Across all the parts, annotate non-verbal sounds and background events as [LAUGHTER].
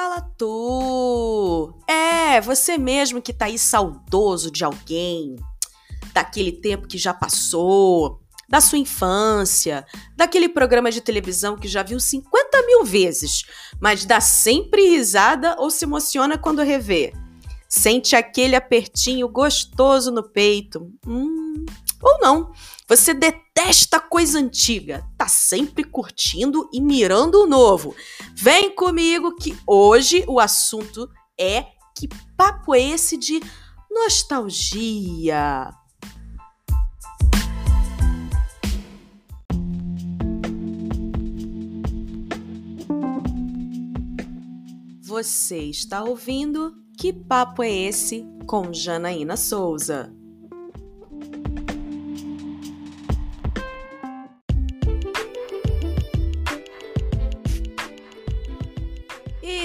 Fala tu! É, você mesmo que tá aí saudoso de alguém, daquele tempo que já passou, da sua infância, daquele programa de televisão que já viu 50 mil vezes, mas dá sempre risada ou se emociona quando revê. Sente aquele apertinho gostoso no peito. Hum, ou não. Você detesta coisa antiga, tá sempre curtindo e mirando o novo. Vem comigo que hoje o assunto é que papo é esse de nostalgia. Você está ouvindo Que Papo é Esse com Janaína Souza.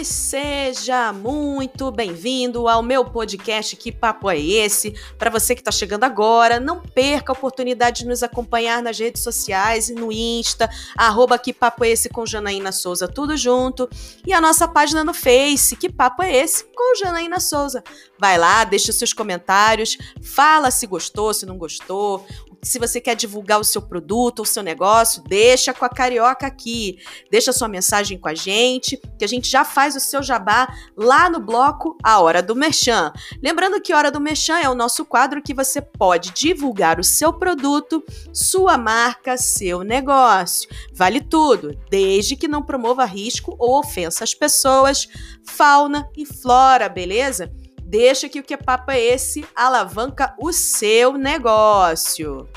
Seja muito bem-vindo ao meu podcast Que Papo é Esse? Para você que está chegando agora, não perca a oportunidade de nos acompanhar nas redes sociais e no Insta, arroba Que Papo é Esse com Janaína Souza, tudo junto. E a nossa página no Face, Que Papo é Esse com Janaína Souza. Vai lá, deixa seus comentários, fala se gostou, se não gostou, se você quer divulgar o seu produto ou seu negócio, deixa com a Carioca aqui. Deixa sua mensagem com a gente, que a gente já faz o seu jabá lá no bloco A Hora do Merchan. Lembrando que Hora do Merchan é o nosso quadro que você pode divulgar o seu produto, sua marca, seu negócio. Vale tudo, desde que não promova risco ou ofensa às pessoas, fauna e flora, beleza? Deixa que o que papo é esse alavanca o seu negócio.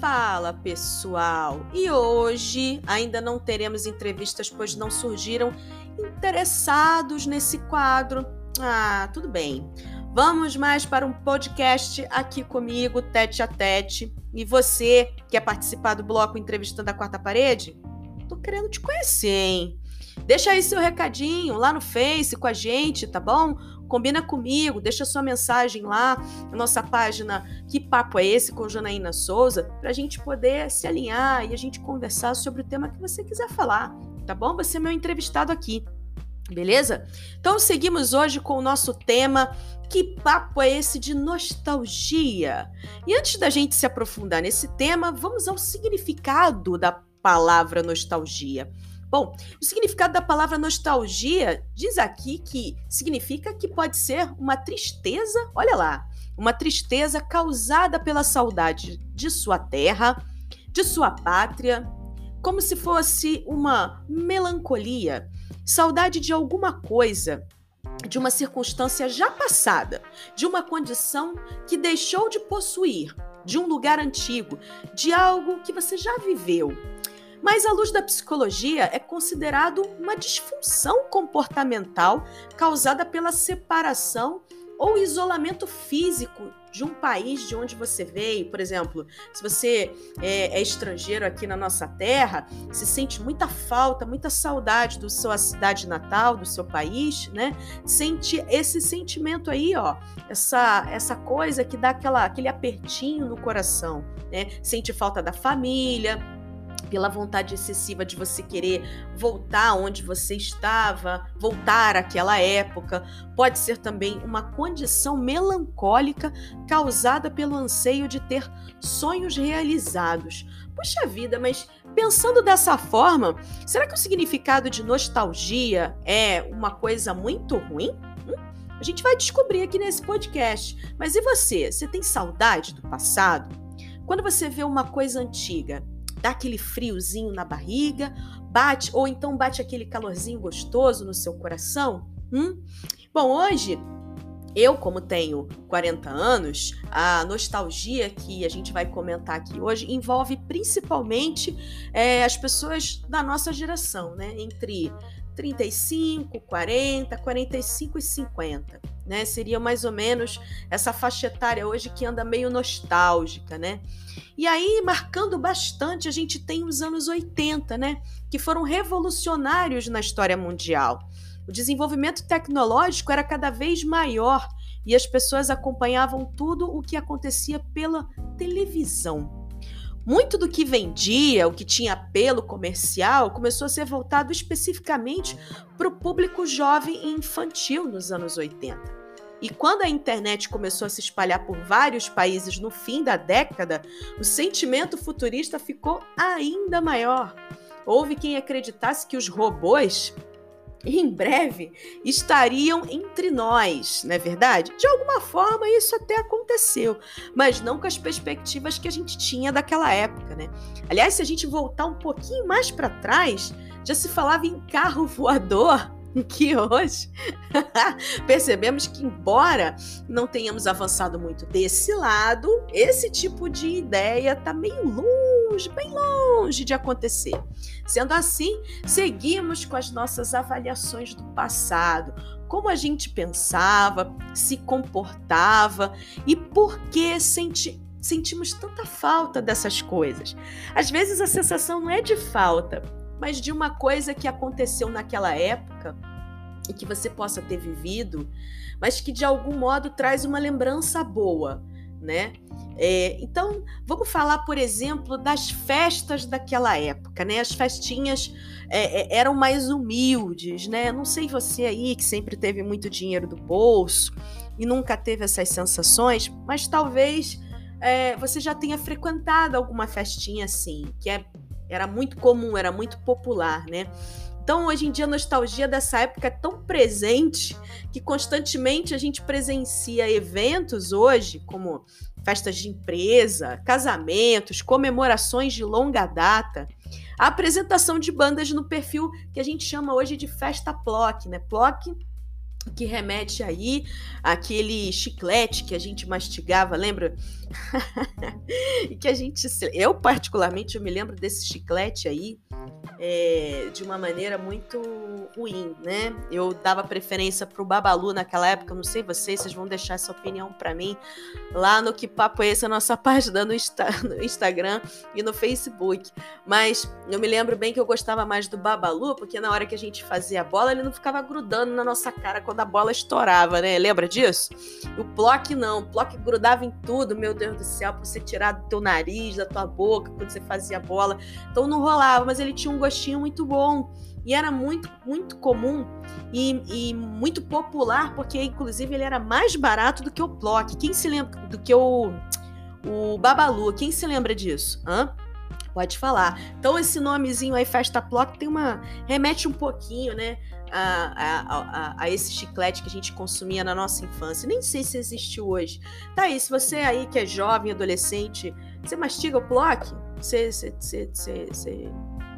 Fala pessoal! E hoje ainda não teremos entrevistas, pois não surgiram interessados nesse quadro. Ah, tudo bem. Vamos mais para um podcast aqui comigo, tete a tete. E você, quer participar do bloco Entrevistando a Quarta Parede? Tô querendo te conhecer, hein? Deixa aí seu recadinho lá no Face com a gente, tá bom? Combina comigo, deixa sua mensagem lá na nossa página Que Papo é Esse com Janaína Souza, pra gente poder se alinhar e a gente conversar sobre o tema que você quiser falar, tá bom? Você é meu entrevistado aqui. Beleza? Então seguimos hoje com o nosso tema Que papo é esse de nostalgia? E antes da gente se aprofundar nesse tema, vamos ao significado da palavra nostalgia. Bom, o significado da palavra nostalgia diz aqui que significa que pode ser uma tristeza, olha lá, uma tristeza causada pela saudade de sua terra, de sua pátria, como se fosse uma melancolia Saudade de alguma coisa, de uma circunstância já passada, de uma condição que deixou de possuir, de um lugar antigo, de algo que você já viveu. Mas, à luz da psicologia, é considerado uma disfunção comportamental causada pela separação ou isolamento físico de um país de onde você veio. Por exemplo, se você é, é, estrangeiro aqui na nossa terra, se sente muita falta, muita saudade da sua cidade natal, do seu país, né? Sente esse sentimento aí, ó, essa, essa coisa que dá aquela, aquele apertinho no coração, né? Sente falta da família pela vontade excessiva de você querer voltar onde você estava, voltar àquela época. Pode ser também uma condição melancólica causada pelo anseio de ter sonhos realizados. Puxa vida, mas pensando dessa forma, será que o significado de nostalgia é uma coisa muito ruim? Hum? A gente vai descobrir aqui nesse podcast. Mas e você? Você tem saudade do passado? Quando você vê uma coisa antiga, dá aquele friozinho na barriga, bate ou então bate aquele calorzinho gostoso no seu coração? Hum? Bom, hoje eu, como tenho 40 anos, a nostalgia que a gente vai comentar aqui hoje envolve principalmente é, as pessoas da nossa geração, né? Entre 35, 40, 45 e 50, né? Seria mais ou menos essa faixa etária hoje que anda meio nostálgica, né? E aí, marcando bastante, a gente tem os anos 80, né? Que foram revolucionários na história mundial. O desenvolvimento tecnológico era cada vez maior e as pessoas acompanhavam tudo o que acontecia pela televisão. Muito do que vendia, o que tinha apelo comercial, começou a ser voltado especificamente para o público jovem e infantil nos anos 80. E quando a internet começou a se espalhar por vários países no fim da década, o sentimento futurista ficou ainda maior. Houve quem acreditasse que os robôs em breve estariam entre nós, não é verdade? De alguma forma isso até aconteceu, mas não com as perspectivas que a gente tinha daquela época, né? Aliás, se a gente voltar um pouquinho mais para trás, já se falava em carro voador [LAUGHS] que hoje [LAUGHS] percebemos que, embora não tenhamos avançado muito desse lado, esse tipo de ideia está meio longe, bem longe de acontecer. Sendo assim, seguimos com as nossas avaliações do passado, como a gente pensava, se comportava e por que senti sentimos tanta falta dessas coisas. Às vezes a sensação não é de falta, mas de uma coisa que aconteceu naquela época e que você possa ter vivido, mas que de algum modo traz uma lembrança boa, né? É, então, vamos falar, por exemplo, das festas daquela época, né? As festinhas é, é, eram mais humildes, né? Não sei você aí que sempre teve muito dinheiro do bolso e nunca teve essas sensações, mas talvez é, você já tenha frequentado alguma festinha assim, que é era muito comum, era muito popular, né? Então, hoje em dia, a nostalgia dessa época é tão presente que constantemente a gente presencia eventos hoje, como festas de empresa, casamentos, comemorações de longa data, a apresentação de bandas no perfil que a gente chama hoje de festa PLOC, né? PLOC que remete aí aquele chiclete que a gente mastigava, lembra? [LAUGHS] e que a gente, eu particularmente, eu me lembro desse chiclete aí é, de uma maneira muito ruim, né? Eu dava preferência pro Babalu naquela época, não sei vocês, vocês vão deixar essa opinião para mim lá no Que Papo é nossa [LAUGHS] página no, Insta, no Instagram e no Facebook. Mas eu me lembro bem que eu gostava mais do Babalu, porque na hora que a gente fazia a bola, ele não ficava grudando na nossa cara quando a bola estourava, né? Lembra disso? O Plock não, o Plock grudava em tudo, meu Deus do céu, pra você tirar do teu nariz, da tua boca, quando você fazia a bola. Então não rolava, mas ele tinha um gostinho muito bom. E era muito, muito comum e, e, muito popular, porque inclusive ele era mais barato do que o Plock. Quem se lembra do que o, o Babalu? Quem se lembra disso? Hã? Pode falar. Então, esse nomezinho aí, Festa Plock, tem uma. remete um pouquinho, né? A, a, a, esse chiclete que a gente consumia na nossa infância. Nem sei se existe hoje. Tá aí, se você aí que é jovem, adolescente, você mastiga o Plock? Você, você, você, você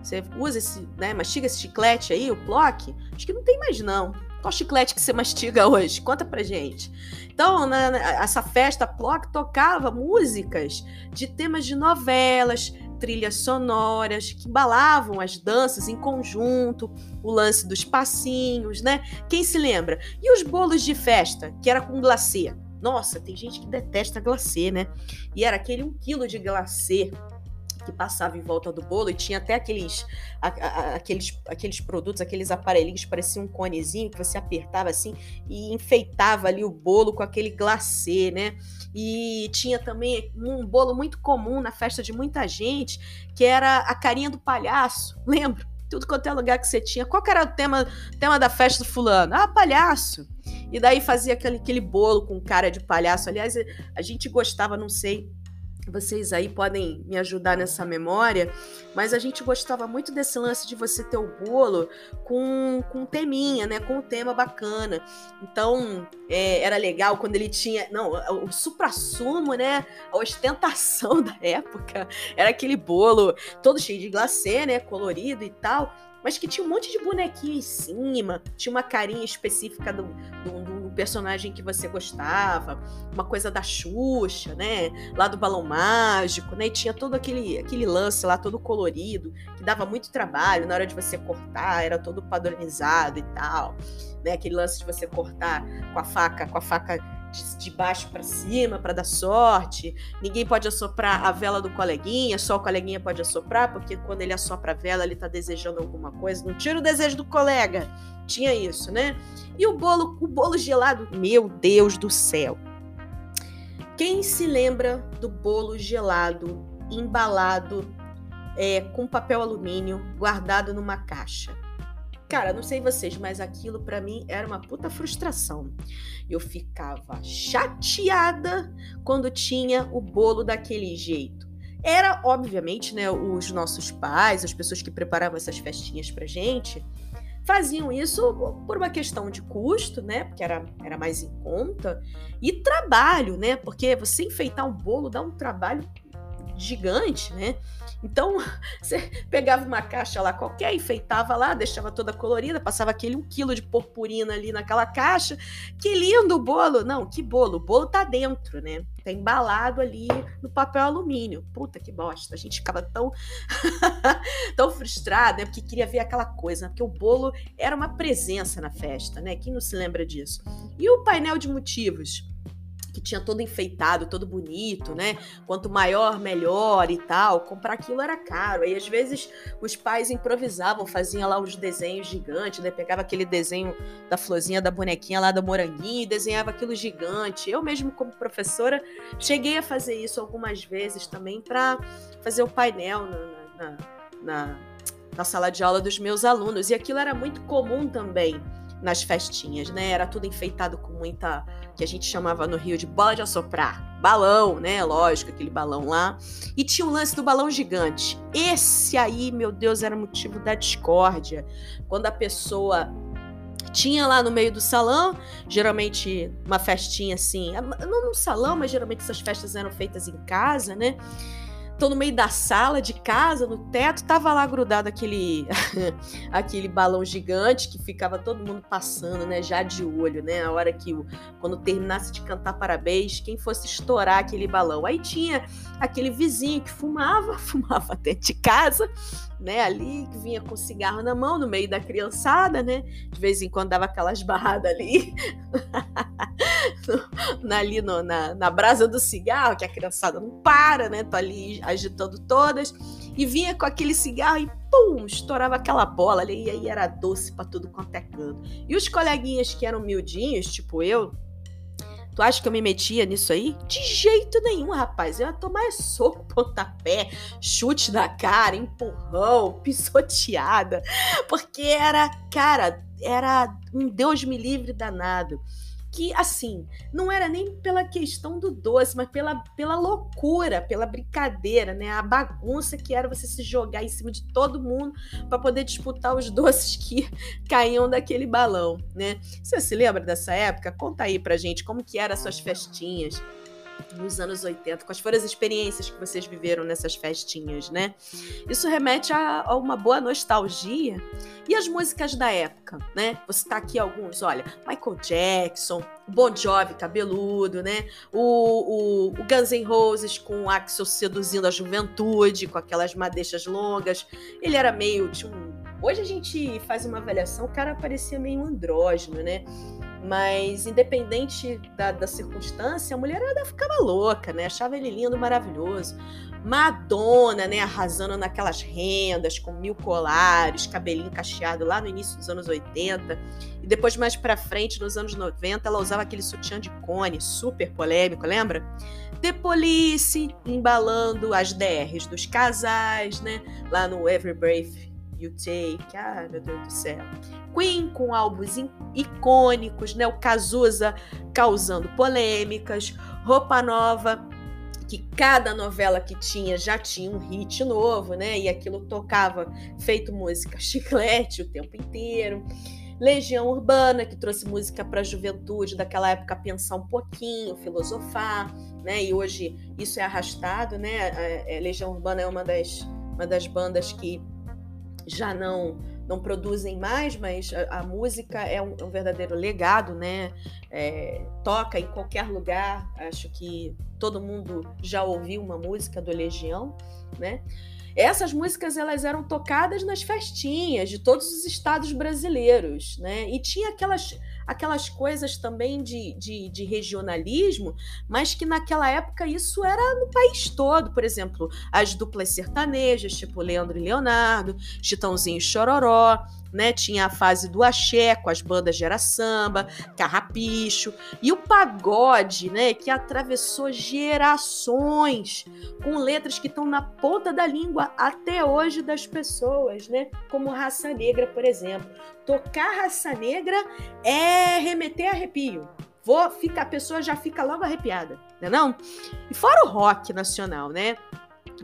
você usa esse, né, mastiga esse chiclete aí, o Plock? Acho que não tem mais não. Qual chiclete que você mastiga [LAUGHS] hoje? Conta pra gente. Então, na, essa festa Plock tocava músicas de temas de novelas, trilhas sonoras que embalavam as danças em conjunto, o lance dos passinhos, né? Quem se lembra? E os bolos de festa, que era com glacê. Nossa, tem gente que detesta glacê, né? E era aquele um quilo de glacê que passava em volta do bolo e tinha até aqueles, a, a, aqueles, aqueles produtos, aqueles aparelhinhos pareciam um conezinho que você apertava assim e enfeitava ali o bolo com aquele glacê, né? E tinha também um bolo muito comum na festa de muita gente, que era a carinha do palhaço, [LAUGHS] lembra? Tudo quanto é lugar que você tinha. Qual era o tema, tema da festa do fulano? Ah, palhaço. E daí fazia aquele, aquele bolo com cara de palhaço. Aliás, a gente gostava, não sei vocês aí podem me ajudar nessa memória, mas a gente gostava muito desse lance de você ter o bolo com, com teminha, né? Com um tema bacana. Então, é, era legal quando ele tinha. Não, o supra-sumo, né? A ostentação [LAUGHS] da época era aquele bolo todo cheio de glacê, né? Colorido e tal mas que tinha um monte de bonequinho em cima, tinha uma carinha específica do, do, do, personagem que você gostava, uma coisa da Xuxa, né? Lá do Balão Mágico, né? E tinha todo aquele, aquele lance lá, todo colorido, que dava muito trabalho na hora de você cortar, era todo padronizado e tal, né? Aquele lance de você cortar com a faca, com a faca de, baixo para cima para dar sorte. Ninguém pode assoprar a vela do coleguinha, só o coleguinha pode assoprar, porque quando ele assopra a vela, ele está desejando alguma coisa. Não tira o desejo do colega. tinha isso, né? E o bolo, o bolo gelado, meu Deus do céu. Quem se lembra do bolo gelado, embalado é, com papel alumínio, guardado numa caixa? Cara, não sei vocês, mas aquilo para mim era uma puta frustração. Eu ficava chateada quando tinha o bolo daquele jeito. Era, obviamente, né, os nossos pais, as pessoas que preparavam essas festinhas pra gente, faziam isso por uma questão de custo, né? Porque era, era mais em conta, e trabalho, né? Porque você enfeitar um bolo dá um trabalho gigante, né? Então, [LAUGHS] você pegava uma caixa lá qualquer, enfeitava lá, deixava toda colorida, passava aquele um quilo de purpurina ali naquela caixa. Que lindo o bolo! Não, que bolo? O bolo tá dentro, né? Tá embalado ali no papel alumínio. Puta que bosta! A gente ficava tão, [LAUGHS] tão frustrado, né? Porque queria ver aquela coisa, porque o bolo era uma presença na festa, né? Quem não se lembra disso? E o painel de motivos? Que tinha todo enfeitado, todo bonito, né? Quanto maior, melhor e tal. Comprar aquilo era caro. Aí às vezes os pais improvisavam, faziam lá os desenhos gigantes, né? Pegava aquele desenho da florzinha, da bonequinha lá da moranguinha e desenhava aquilo gigante. Eu mesmo como professora cheguei a fazer isso algumas vezes também para fazer o painel na, na, na, na sala de aula dos meus alunos. E aquilo era muito comum também nas festinhas, né? Era tudo enfeitado com muita que a gente chamava no Rio de bola de assoprar, balão, né? Lógico, aquele balão lá. E tinha o lance do balão gigante. Esse aí, meu Deus, era motivo da discórdia. Quando a pessoa tinha lá no meio do salão, geralmente uma festinha assim, não no salão, mas geralmente essas festas eram feitas em casa, né? Tô no meio da sala de casa, no teto, tava lá grudado aquele [LAUGHS] aquele balão gigante que ficava todo mundo passando, né, já de olho, né, a hora que quando terminasse de cantar parabéns, quem fosse estourar aquele balão. Aí tinha aquele vizinho que fumava, [LAUGHS] fumava dentro de casa, né, ali, que vinha com cigarro na mão, no meio da criançada, né, de vez em quando dava aquelas barradas ali, [LAUGHS] [LAUGHS] no, ali no, na, na brasa do cigarro, que a criançada não para, né, tô ali agitando todas, e vinha com aquele cigarro e pum, estourava aquela bola ali, e aí era doce para tudo quanto é canto. E os coleguinhas que eram miudinhos, tipo eu, Tu acha que eu me metia nisso aí? De jeito nenhum, rapaz. Eu ia tomar soco, [LAUGHS] pontapé, chute na cara, empurrão, pisoteada. Porque era, cara, era um Deus me livre danado que, assim, não era nem pela questão do doce, mas pela, pela loucura, pela brincadeira, né? A bagunça que era você se jogar em cima de todo mundo para poder disputar os doces que [LAUGHS] caíam daquele balão, né? Você se lembra dessa época? Conta aí pra gente como que eram as suas festinhas nos anos 80, quais foram as experiências que vocês viveram nessas festinhas, né? Isso remete a, a uma boa nostalgia. E as músicas da época, né? Você tá aqui alguns, olha, Michael Jackson, Bon Jovi cabeludo, né? O, o, o Guns N' Roses com o Axel seduzindo a juventude, com aquelas madeixas longas. Ele era meio. Tinha um... Hoje a gente faz uma avaliação, o cara parecia meio andrógeno, né? Mas, independente da, da circunstância, a mulherada ficava louca, né? Achava ele lindo, maravilhoso. Madonna, né? Arrasando naquelas rendas, com mil colares, cabelinho cacheado lá no início dos anos 80. E depois, mais pra frente, nos anos 90, ela usava aquele sutiã de cone, super polêmico, lembra? The Police embalando as DRs dos casais, né? Lá no Every Brave You Take, ah, meu Deus do céu. Queen com álbuns icônicos, né? O Cazuza causando polêmicas, Roupa Nova, que cada novela que tinha já tinha um hit novo, né? E aquilo tocava feito música [LAUGHS] chiclete o tempo inteiro. Legião Urbana, que trouxe música para a juventude daquela época pensar um pouquinho, filosofar, né? E hoje isso é arrastado, né? A é, Legião Urbana é uma das, uma das bandas que já não não produzem mais, mas a, a música é um, um, verdadeiro legado, né? É, toca em qualquer lugar. Acho que todo mundo já ouviu uma música do Legião, né? Essas músicas elas eram tocadas nas festinhas de todos os estados brasileiros, né? E tinha aquelas aquelas coisas também de, de, de, regionalismo, mas que naquela época isso era no país todo. Por exemplo, as duplas sertanejas, tipo Leandro e Leonardo, Chitãozinho e Chororó, né? Tinha a fase do axé com as bandas de samba, carrapicho e o pagode, né? Que atravessou gerações com letras que estão na ponta da língua até hoje das pessoas, né? Como raça negra, por exemplo. Tocar raça negra é remeter arrepio. Vou ficar, a pessoa já fica logo arrepiada, né não? E fora o rock nacional, né?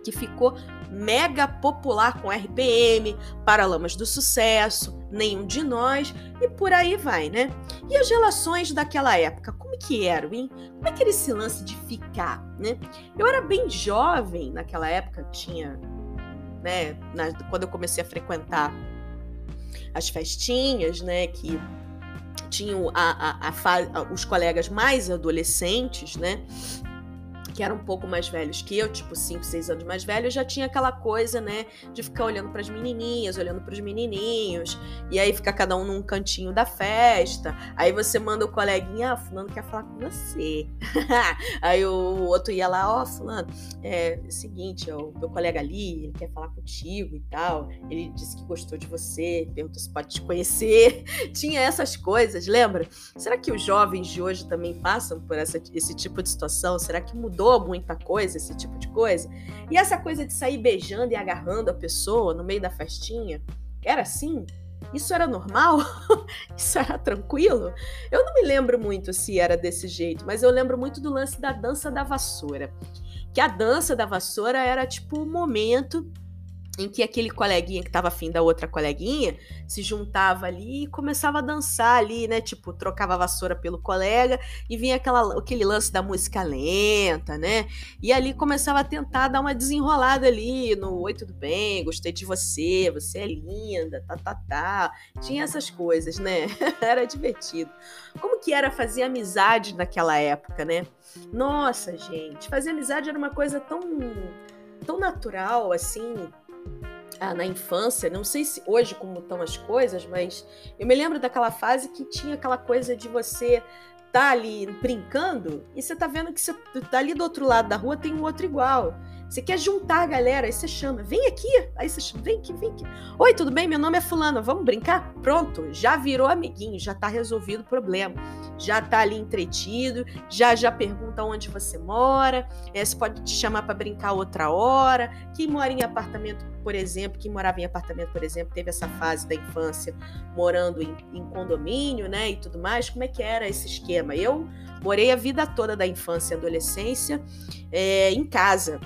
Que ficou mega popular com RPM, Paralamas do Sucesso, Nenhum de Nós e por aí vai, né? E as relações daquela época, como que eram, hein? Como é que era esse lance de ficar, né? Eu era bem jovem naquela época, tinha, né, na, quando eu comecei a frequentar as festinhas, né, que tinham a, a, a, os colegas mais adolescentes, né? Que eram um pouco mais velhos que eu, tipo 5, 6 anos mais velhos, já tinha aquela coisa, né, de ficar olhando para as menininhas, olhando para os menininhos, e aí fica cada um num cantinho da festa. Aí você manda o coleguinha, ah, fulano quer falar com você. [LAUGHS] aí o outro ia lá, ó, oh, fulano, é, é o seguinte, ó, o meu colega ali, ele quer falar contigo e tal. Ele disse que gostou de você, perguntou se pode te conhecer. [LAUGHS] tinha essas coisas, lembra? Será que os jovens de hoje também passam por essa, esse tipo de situação? Será que mudou mudou muita coisa, esse tipo de coisa. E essa coisa de sair beijando e agarrando a pessoa no meio da festinha, era assim? Isso era normal? [LAUGHS] Isso era tranquilo? Eu não me lembro muito se era desse jeito, mas eu lembro muito do lance da dança da vassoura. Que a dança da vassoura era tipo o um momento em que aquele coleguinha que estava afim da outra coleguinha se juntava ali e começava a dançar ali, né? Tipo, trocava a vassoura pelo colega e vinha aquela, aquele lance da música lenta, né? E ali começava a tentar dar uma desenrolada ali no Oi, tudo bem? Gostei de você, você é linda, tá, tá, tá. Tinha essas coisas, né? [LAUGHS] era divertido. Como que era fazer amizade naquela época, né? Nossa, gente, fazer amizade era uma coisa tão tão natural assim, ah, na infância, não sei se hoje como estão as coisas, mas eu me lembro daquela fase que tinha aquela coisa de você tá ali brincando e você tá vendo que você tá ali do outro lado da rua tem um outro igual. Você quer juntar a galera, aí você chama, vem aqui, aí você chama, vem aqui, vem aqui. Oi, tudo bem? Meu nome é fulano, vamos brincar? Pronto, já virou amiguinho, já tá resolvido o problema. Já tá ali entretido, já já pergunta onde você mora, é, você pode te chamar para brincar outra hora. Quem mora em apartamento, por exemplo, quem morava em apartamento, por exemplo, teve essa fase da infância morando em, em condomínio, né, e tudo mais, como é que era esse esquema? Eu morei a vida toda da infância e adolescência é, em casa.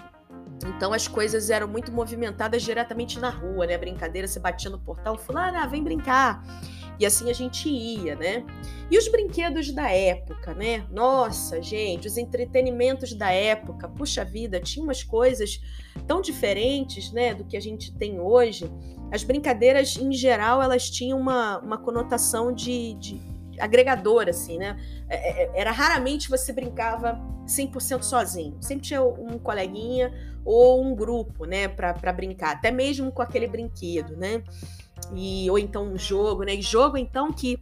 Então as coisas eram muito movimentadas diretamente na rua, né? Brincadeira, você batia no portão, fulana, vem brincar. E assim a gente ia, né? E os brinquedos da época, né? Nossa, gente, os entretenimentos da época, puxa vida, tinha umas coisas tão diferentes, né, do que a gente tem hoje. As brincadeiras, em geral, elas tinham uma, uma conotação de, de agregador, assim, né? É, é, era raramente você brincava 100% sozinho. Sempre tinha um coleguinha ou um grupo, né, para brincar, até mesmo com aquele brinquedo, né? E, ou então um jogo, né? E jogo, então, que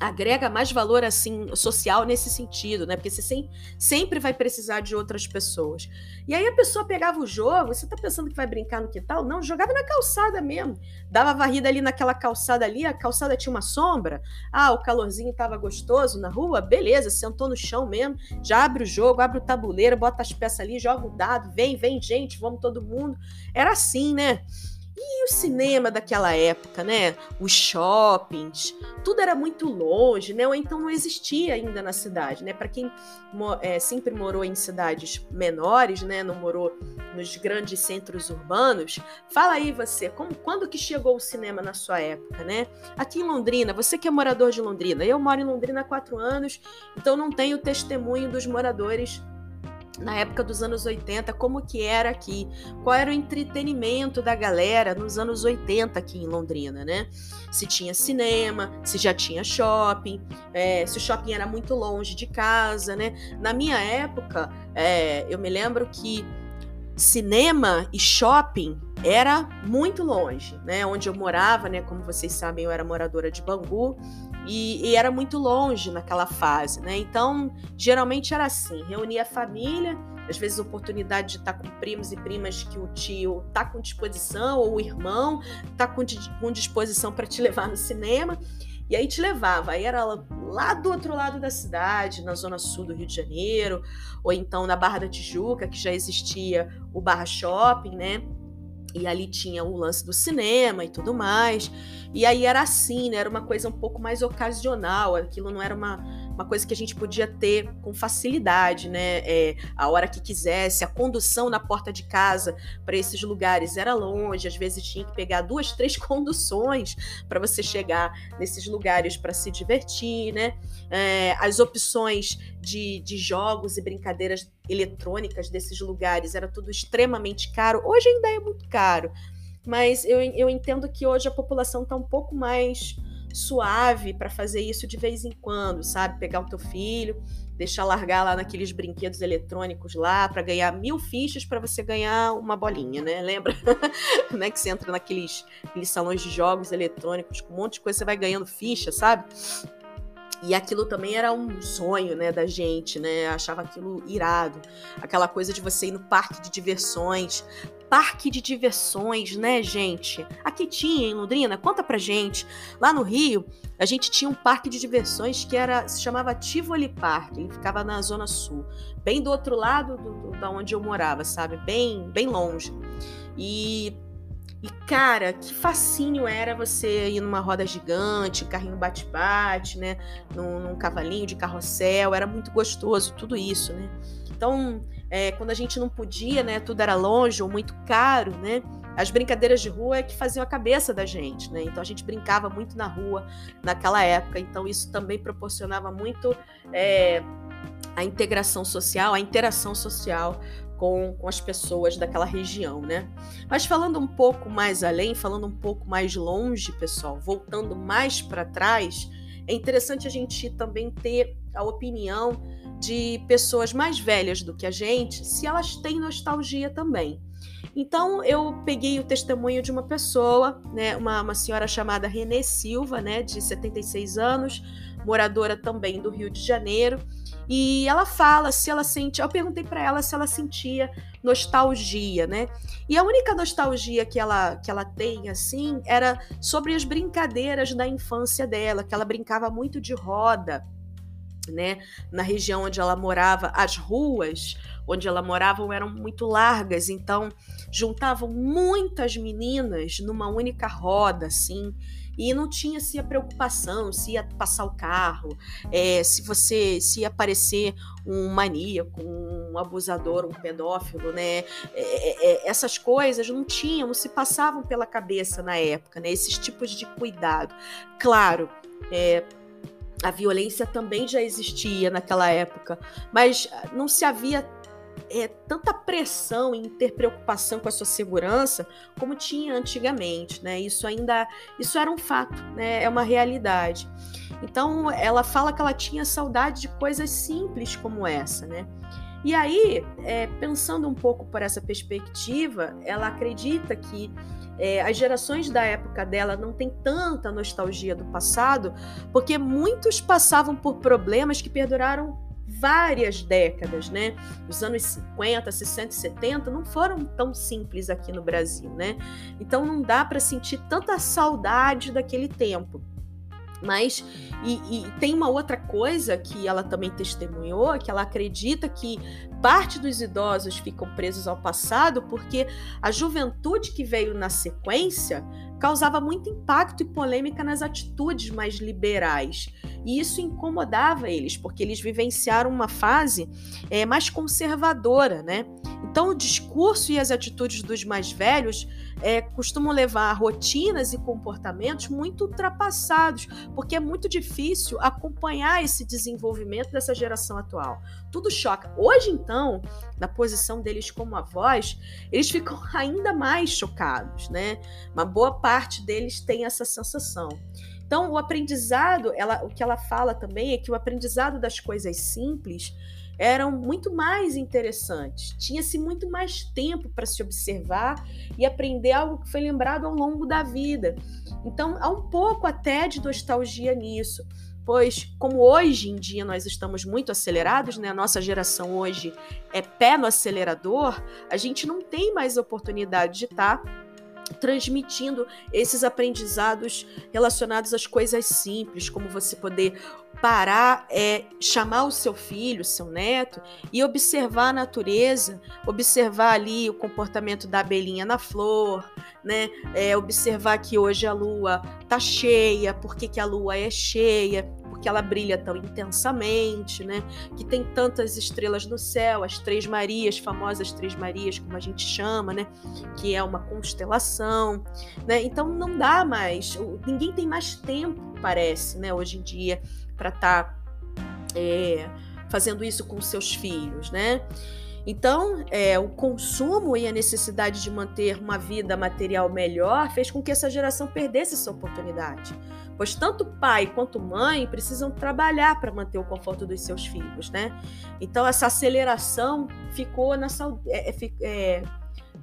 agrega mais valor assim social nesse sentido, né? Porque você sem, sempre vai precisar de outras pessoas. E aí a pessoa pegava o jogo, você tá pensando que vai brincar no quintal? Não, jogava na calçada mesmo. Dava varrida ali naquela calçada ali, a calçada tinha uma sombra. Ah, o calorzinho tava gostoso na rua, beleza, sentou no chão mesmo, já abre o jogo, abre o tabuleiro, bota as peças ali, joga o dado, vem, vem gente, vamos todo mundo. Era assim, né? E o cinema daquela época, né? Os shoppings, tudo era muito longe, né? Ou então não existia ainda na cidade, né? Para quem é, sempre morou em cidades menores, né? Não morou nos grandes centros urbanos, fala aí você, como, quando que chegou o cinema na sua época, né? Aqui em Londrina, você que é morador de Londrina, eu moro em Londrina há quatro anos, então não tenho testemunho dos moradores na época dos anos 80, como que era aqui, qual era o entretenimento da galera nos anos 80 aqui em Londrina, né? Se tinha cinema, se já tinha shopping, é, se o shopping era muito longe de casa, né? Na minha época, é, eu me lembro que cinema e shopping era muito longe, né? Onde eu morava, né? Como vocês sabem, eu era moradora de Bangu e, e, era muito longe naquela fase, né? Então, geralmente era assim: reunia a família, às vezes oportunidade de estar com primos e primas que o tio tá com disposição ou o irmão tá com, com disposição para te levar no cinema. E aí te levava, aí era lá do outro lado da cidade, na zona sul do Rio de Janeiro, ou então na Barra da Tijuca, que já existia o Barra Shopping, né? E ali tinha o lance do cinema e tudo mais. E aí era assim, né? Era uma coisa um pouco mais ocasional. Aquilo não era uma, uma coisa que a gente podia ter com facilidade, né? É, a hora que quisesse. A condução na porta de casa para esses lugares era longe. Às vezes tinha que pegar duas, [LAUGHS] três conduções para você chegar nesses lugares para se divertir, né? É, as opções de, de jogos e brincadeiras eletrônicas desses lugares era tudo extremamente caro. Hoje ainda é muito caro, mas eu, eu entendo que hoje a população está um pouco mais suave para fazer isso de vez em quando, sabe? Pegar o teu filho, deixar largar lá naqueles brinquedos eletrônicos lá para ganhar mil fichas para você ganhar uma bolinha, né? Lembra? [LAUGHS] né? Que você entra naqueles, naqueles salões de jogos eletrônicos com um monte de coisa, você vai ganhando ficha, sabe? E aquilo também era um sonho, né, da gente, né? achava aquilo irado. Aquela coisa de você ir no parque de diversões. Parque de diversões, né, gente? Aqui tinha em Londrina, conta pra gente. Lá no Rio, a gente tinha um parque de diversões que era se chamava Tivoli Park. Ele ficava na zona sul, bem do outro lado do, do, da onde eu morava, sabe? Bem, bem longe. E e, cara, que fascínio era você ir numa roda gigante, carrinho bate-bate, né? Num, num, cavalinho de carrossel, era muito gostoso, tudo isso, né? Então, é, quando a gente não podia, né? Tudo era longe ou muito caro, né? As brincadeiras de rua é que faziam a cabeça da gente, né? Então a gente brincava muito na rua naquela época. Então isso também proporcionava muito é, a integração social, a interação social com, com as pessoas daquela região, né? Mas falando um pouco mais além, falando um pouco mais longe, pessoal, voltando mais para trás, é interessante a gente também ter a opinião de pessoas mais velhas do que a gente, se elas têm nostalgia também. Então eu peguei o testemunho de uma pessoa, né, uma, uma senhora chamada Renê Silva, né, de 76 anos, moradora também do Rio de Janeiro, e ela fala se ela sente. Eu perguntei para ela se ela sentia nostalgia, né? E a única nostalgia que ela, que ela tem, assim, era sobre as brincadeiras da infância dela, que ela brincava muito de roda, né? Na região onde ela morava, as ruas onde ela morava eram muito largas, então juntavam muitas meninas numa única roda, assim e não tinha se a preocupação se ia passar o carro, é, se você se aparecer um maníaco, um abusador, um pedófilo, né? É, é, é, essas coisas não tinham, não se passavam pela cabeça na época, né? Esses tipos de cuidado. Claro, é, a violência também já existia naquela época, mas não se havia é, tanta pressão em ter preocupação com a sua segurança como tinha antigamente, né? Isso ainda, isso era um fato, né? É uma realidade. Então, ela fala que ela tinha saudade de coisas simples como essa, né? E aí, é, pensando um pouco por essa perspectiva, ela acredita que é, as gerações da época dela não têm tanta nostalgia do passado, porque muitos passavam por problemas que perduraram várias décadas, né? Os anos 50, 60 e 70 não foram tão simples aqui no Brasil, né? Então não dá para sentir tanta saudade daquele tempo. Mas, e, e, tem uma outra coisa que ela também testemunhou, que ela acredita que parte dos idosos ficam presos ao passado porque a juventude que veio na sequência causava muito impacto e polêmica nas atitudes mais liberais. E isso incomodava eles, porque eles vivenciaram uma fase é, mais conservadora, né? Então, o discurso e as atitudes dos mais velhos é, costumam levar a rotinas e comportamentos muito ultrapassados, porque é muito difícil acompanhar esse desenvolvimento dessa geração atual. Tudo choca. Hoje, então, na posição deles como avós, eles ficam [LAUGHS] ainda mais chocados, né? Uma boa parte deles tem essa sensação. Então, o aprendizado, ela, o que ela fala também é que o aprendizado das coisas simples eram muito mais interessantes. Tinha-se muito mais tempo para se observar e aprender algo que foi lembrado ao longo da vida. Então, há um pouco até de nostalgia nisso. pois como hoje em dia nós estamos muito acelerados, né? A nossa geração hoje é pé no acelerador, a gente não tem mais oportunidade de estar tá transmitindo esses aprendizados relacionados às coisas simples, como você poder parar, é, chamar o seu filho, seu neto e observar a natureza, observar ali o comportamento da abelhinha na flor, né? É, observar que hoje a lua tá cheia, por que, que a lua é cheia, que ela brilha tão intensamente, né? Que tem tantas estrelas no céu, as Três Marias, famosas Três Marias, como a gente chama, né? Que é uma constelação, né? Então não dá mais, ninguém tem mais tempo, parece, né? Hoje em dia, para estar tá, é, fazendo isso com seus filhos, né? Então, é, o consumo e a necessidade de manter uma vida material melhor fez com que essa geração perdesse essa oportunidade pois tanto pai quanto mãe precisam trabalhar para manter o conforto dos seus filhos, né? Então essa aceleração ficou na é, é, é,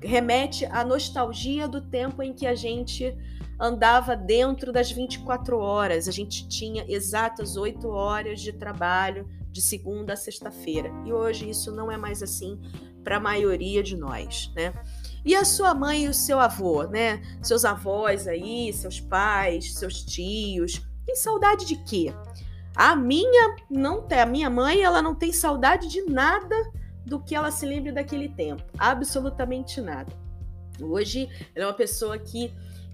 remete à nostalgia do tempo em que a gente andava dentro das 24 horas, a gente tinha exatas 8 horas de trabalho de segunda a sexta-feira. E hoje isso não é mais assim para a maioria de nós, né? E a sua mãe e o seu avô, né? Seus avós aí, seus pais, seus tios. Tem saudade de quê? A minha não tem, a minha mãe, ela não tem saudade de nada do que ela se lembre daquele tempo, absolutamente nada. Hoje ela é uma pessoa que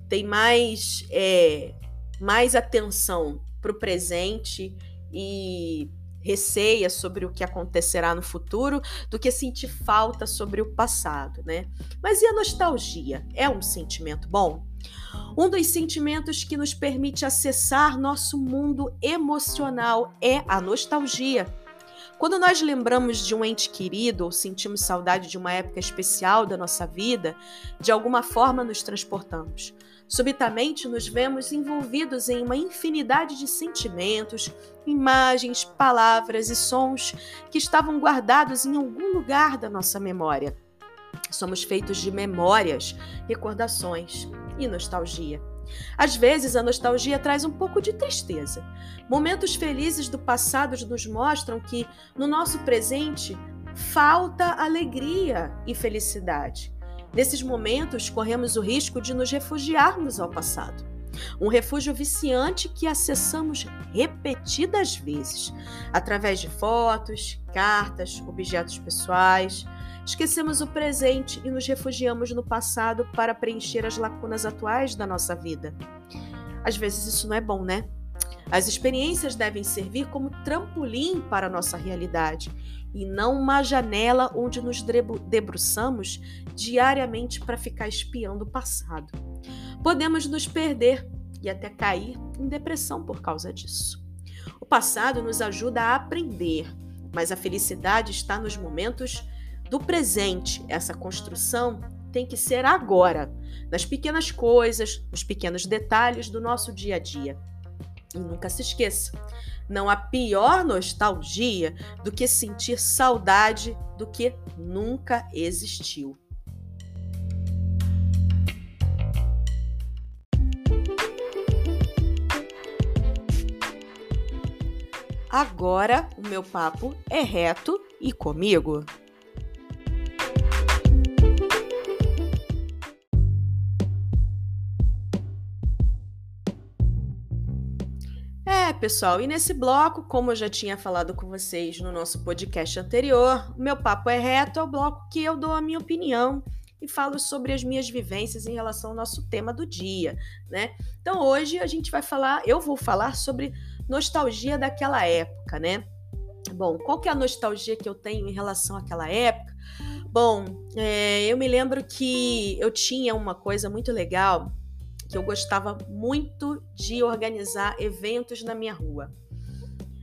tem mais é, mais atenção para o presente e receia sobre o que acontecerá no futuro do que sentir falta sobre o passado, né? Mas e a nostalgia? É um sentimento bom? Um dos sentimentos que nos permite acessar nosso mundo emocional é a nostalgia. Quando nós lembramos de um ente querido ou sentimos saudade de uma época especial da nossa vida, de alguma forma nos transportamos. Subitamente nos vemos envolvidos em uma infinidade de sentimentos, imagens, palavras e sons que estavam guardados em algum lugar da nossa memória. Somos feitos de memórias, recordações e nostalgia. Às vezes, a nostalgia traz um pouco de tristeza. Momentos felizes do passado nos mostram que, no nosso presente, falta alegria e felicidade. Nesses momentos, corremos o risco de nos refugiarmos ao passado. Um refúgio viciante que acessamos repetidas vezes, através de fotos, cartas, objetos pessoais. Esquecemos o presente e nos refugiamos no passado para preencher as lacunas atuais da nossa vida. Às vezes isso não é bom, né? As experiências devem servir como trampolim para a nossa realidade e não uma janela onde nos debruçamos diariamente para ficar espiando o passado. Podemos nos perder e até cair em depressão por causa disso. O passado nos ajuda a aprender, mas a felicidade está nos momentos do presente. Essa construção tem que ser agora, nas pequenas coisas, nos pequenos detalhes do nosso dia a dia. E nunca se esqueça: não há pior nostalgia do que sentir saudade do que nunca existiu. Agora o meu papo é reto e comigo. Pessoal, e nesse bloco, como eu já tinha falado com vocês no nosso podcast anterior, o meu papo é reto, é o bloco que eu dou a minha opinião e falo sobre as minhas vivências em relação ao nosso tema do dia, né? Então hoje a gente vai falar, eu vou falar sobre nostalgia daquela época, né? Bom, qual que é a nostalgia que eu tenho em relação àquela época? Bom, é, eu me lembro que eu tinha uma coisa muito legal que eu gostava muito de organizar eventos na minha rua.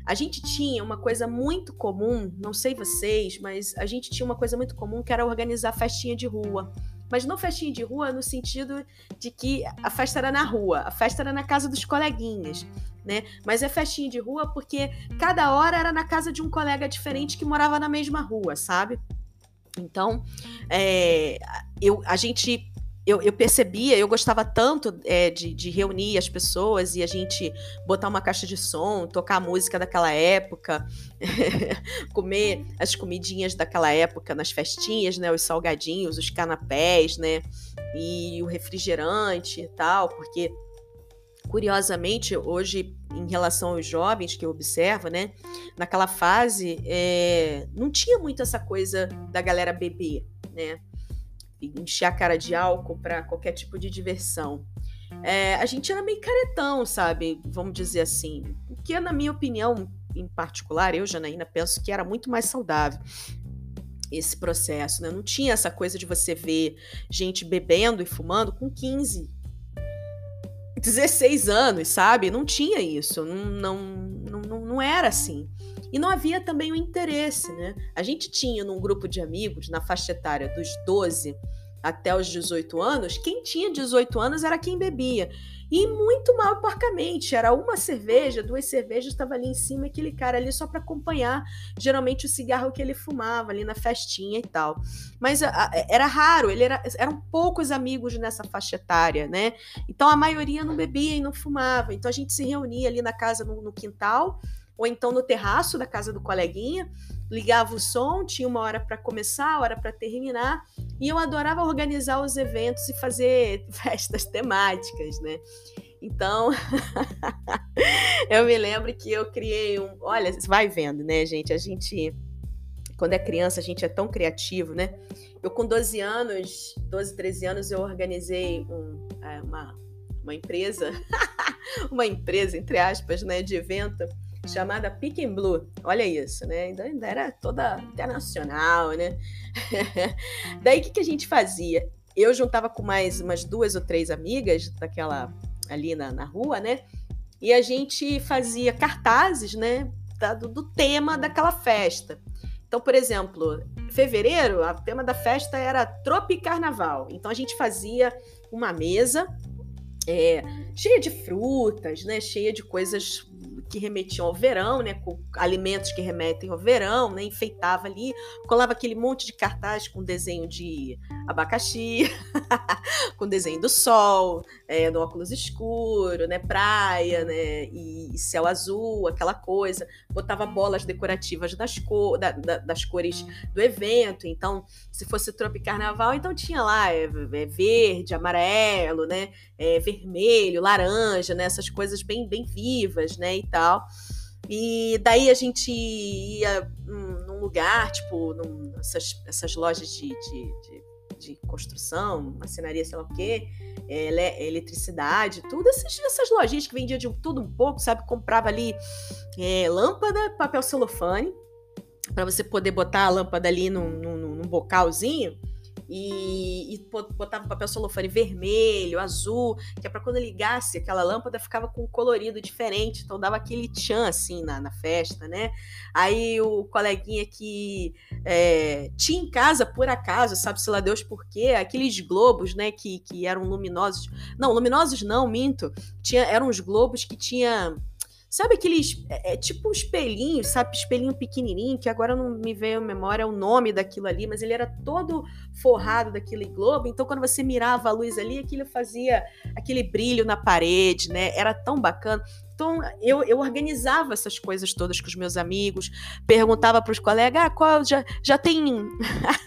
A gente tinha uma coisa muito comum, não sei vocês, mas a gente tinha uma coisa muito comum que era organizar festinha de rua. Mas não festinha de rua no sentido de que a festa era na rua, a festa era na casa dos coleguinhas, né? Mas é festinha de rua porque cada hora era na casa de um colega diferente que morava na mesma rua, sabe? Então, é, eu, a gente eu, eu, percebia, eu gostava tanto é, de, de, reunir as pessoas e a gente botar uma caixa de som, tocar a música daquela época, [LAUGHS] comer as comidinhas daquela época nas festinhas, né? Os salgadinhos, os canapés, né? E o refrigerante e tal, porque curiosamente, hoje, em relação aos jovens que eu observo, né? Naquela fase, é, não tinha muito essa coisa da galera beber, né? Encher a cara de álcool para qualquer tipo de diversão. É, a gente era meio caretão, sabe? Vamos dizer assim. O que, na minha opinião, em particular, eu, Janaína, penso que era muito mais saudável esse processo, né? Não tinha essa coisa de você ver gente bebendo e fumando com 15, 16 anos, sabe? Não tinha isso, não, não, não, não era assim. E não havia também o interesse, né? A gente tinha num grupo de amigos, na faixa etária dos 12 até os 18 anos, quem tinha 18 anos era quem bebia. E muito mal porcamente. Era uma cerveja, duas cervejas, estava ali em cima, aquele cara ali só para acompanhar, geralmente, o cigarro que ele fumava ali na festinha e tal. Mas a, a, era raro, ele era, eram poucos amigos nessa faixa etária, né? Então a maioria não bebia e não fumava. Então a gente se reunia ali na casa, no, no quintal, ou então no terraço da casa do coleguinha, ligava o som, tinha uma hora para começar, hora para terminar, e eu adorava organizar os eventos e fazer [LAUGHS] festas temáticas, né? Então, [LAUGHS] eu me lembro que eu criei um. Olha, vai vendo, né, gente? A gente, quando é criança, a gente é tão criativo, né? Eu, com 12 anos, 12, 13 anos, eu organizei um, é, uma, uma empresa, [LAUGHS] uma empresa, entre aspas, né, de evento chamada Pick and Blue. Olha isso, né? Ainda, ainda era toda internacional, né? [LAUGHS] Daí o que, que a gente fazia? Eu juntava com mais umas duas ou três amigas daquela ali na, na rua, né? E a gente fazia cartazes, né? Do, do tema daquela festa. Então, por exemplo, fevereiro, o tema da festa era Tropicarnaval. Então a gente fazia uma mesa é, cheia de frutas, né? Cheia de coisas que remetiam ao verão, né, com alimentos que remetem ao verão, né, enfeitava ali, colava aquele monte de cartaz com desenho de abacaxi, [LAUGHS] com desenho do sol, é, do óculos escuro, né, praia, né, e, céu azul, aquela coisa, botava bolas decorativas das, cor, da, da, das cores do evento, então, se fosse Tropicarnaval, então tinha lá é, é verde, amarelo, né, é, vermelho, laranja, né, essas coisas bem, bem vivas, né, e tal. E daí a gente ia num lugar, tipo, num, essas, essas lojas de, de, de, de construção, marcenaria, sei lá o quê, é, eletricidade, tudo, essas, essas lojinhas que vendiam de tudo um pouco, sabe? Comprava ali é, lâmpada, papel celofane, para você poder botar a lâmpada ali num, num, num bocalzinho e, e botava papel celofane vermelho, azul, que é para quando ligasse aquela lâmpada ficava com um colorido diferente, então dava aquele tchan assim na, na festa, né? Aí o coleguinha que é, tinha em casa, por acaso, sabe-se lá Deus por quê, aqueles globos, né, que, que eram luminosos. Não, luminosos não, minto. Tinha, eram os globos que tinha Sabe aqueles. É, é, tipo um espelhinho, sabe? Espelhinho pequenininho, que agora não me veio a memória o nome daquilo ali, mas ele era todo forrado daquele globo. Então, quando você mirava a luz ali, aquilo fazia aquele brilho na parede, né? Era tão bacana. Então, eu, eu organizava essas coisas todas com os meus amigos, perguntava para os colegas: ah, qual já, já tem.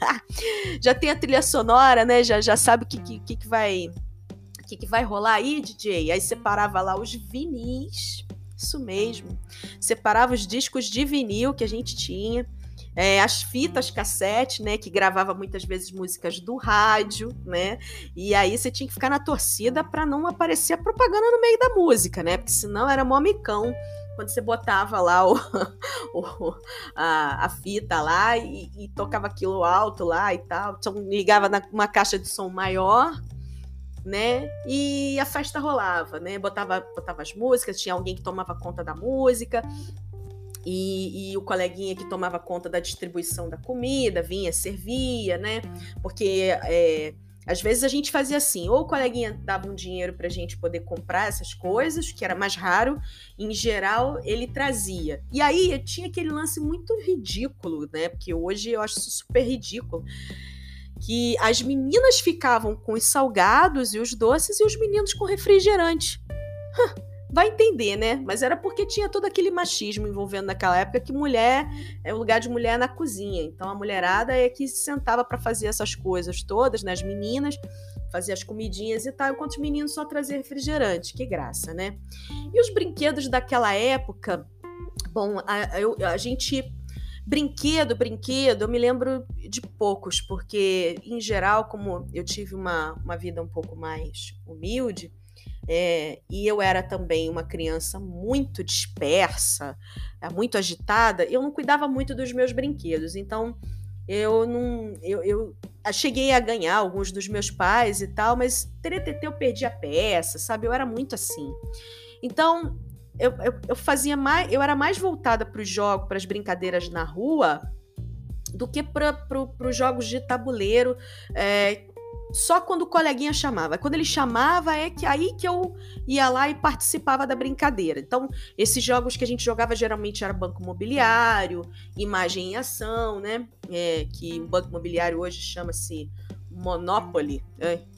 [LAUGHS] já tem a trilha sonora, né? Já, já sabe o que, que, que vai. Que, que vai rolar aí, DJ? Aí separava lá os vinis isso mesmo. Separava os discos de vinil que a gente tinha, é, as fitas cassete, né, que gravava muitas vezes músicas do rádio, né? E aí você tinha que ficar na torcida para não aparecer a propaganda no meio da música, né? Porque senão era momicão quando você botava lá o, [LAUGHS] o a, a, fita lá e, e, tocava aquilo alto lá e tal. Então ligava numa caixa de som maior né? E a festa rolava, né? Botava, botava as músicas, tinha alguém que tomava conta da música, e, e, o coleguinha que tomava conta da distribuição da comida vinha, servia, né? Porque é, às vezes a gente fazia assim, ou o coleguinha dava um dinheiro para a gente poder comprar essas coisas, que era mais raro, em geral ele trazia. E aí tinha aquele lance muito ridículo, né? Porque hoje eu acho isso super ridículo que as meninas ficavam com os salgados e os doces e os meninos com refrigerante. Vai entender, né? Mas era porque tinha todo aquele machismo envolvendo naquela época que mulher é o lugar de mulher na cozinha. Então a mulherada é que se sentava para fazer essas coisas todas, né? As meninas fazia as comidinhas e tal, enquanto os meninos só traziam refrigerante. Que graça, né? E os brinquedos daquela época, bom, a, a, a gente Brinquedo, brinquedo, eu me lembro de poucos, porque, em geral, como eu tive uma, uma vida um pouco mais humilde, é, e eu era também uma criança muito dispersa, é, muito agitada, eu não cuidava muito dos meus brinquedos. Então, eu não. Eu, eu cheguei a ganhar alguns dos meus pais e tal, mas TTT eu perdi a peça, sabe? Eu era muito assim. Então, eu, eu, eu fazia mais, eu era mais voltada para os jogos, para as brincadeiras na rua, do que para pro, os jogos de tabuleiro. É, só quando o coleguinha chamava. Quando ele chamava, é que aí que eu ia lá e participava da brincadeira. Então, esses jogos que a gente jogava geralmente era banco imobiliário, imagem em ação, né? É, que o banco imobiliário hoje chama-se Monopoly,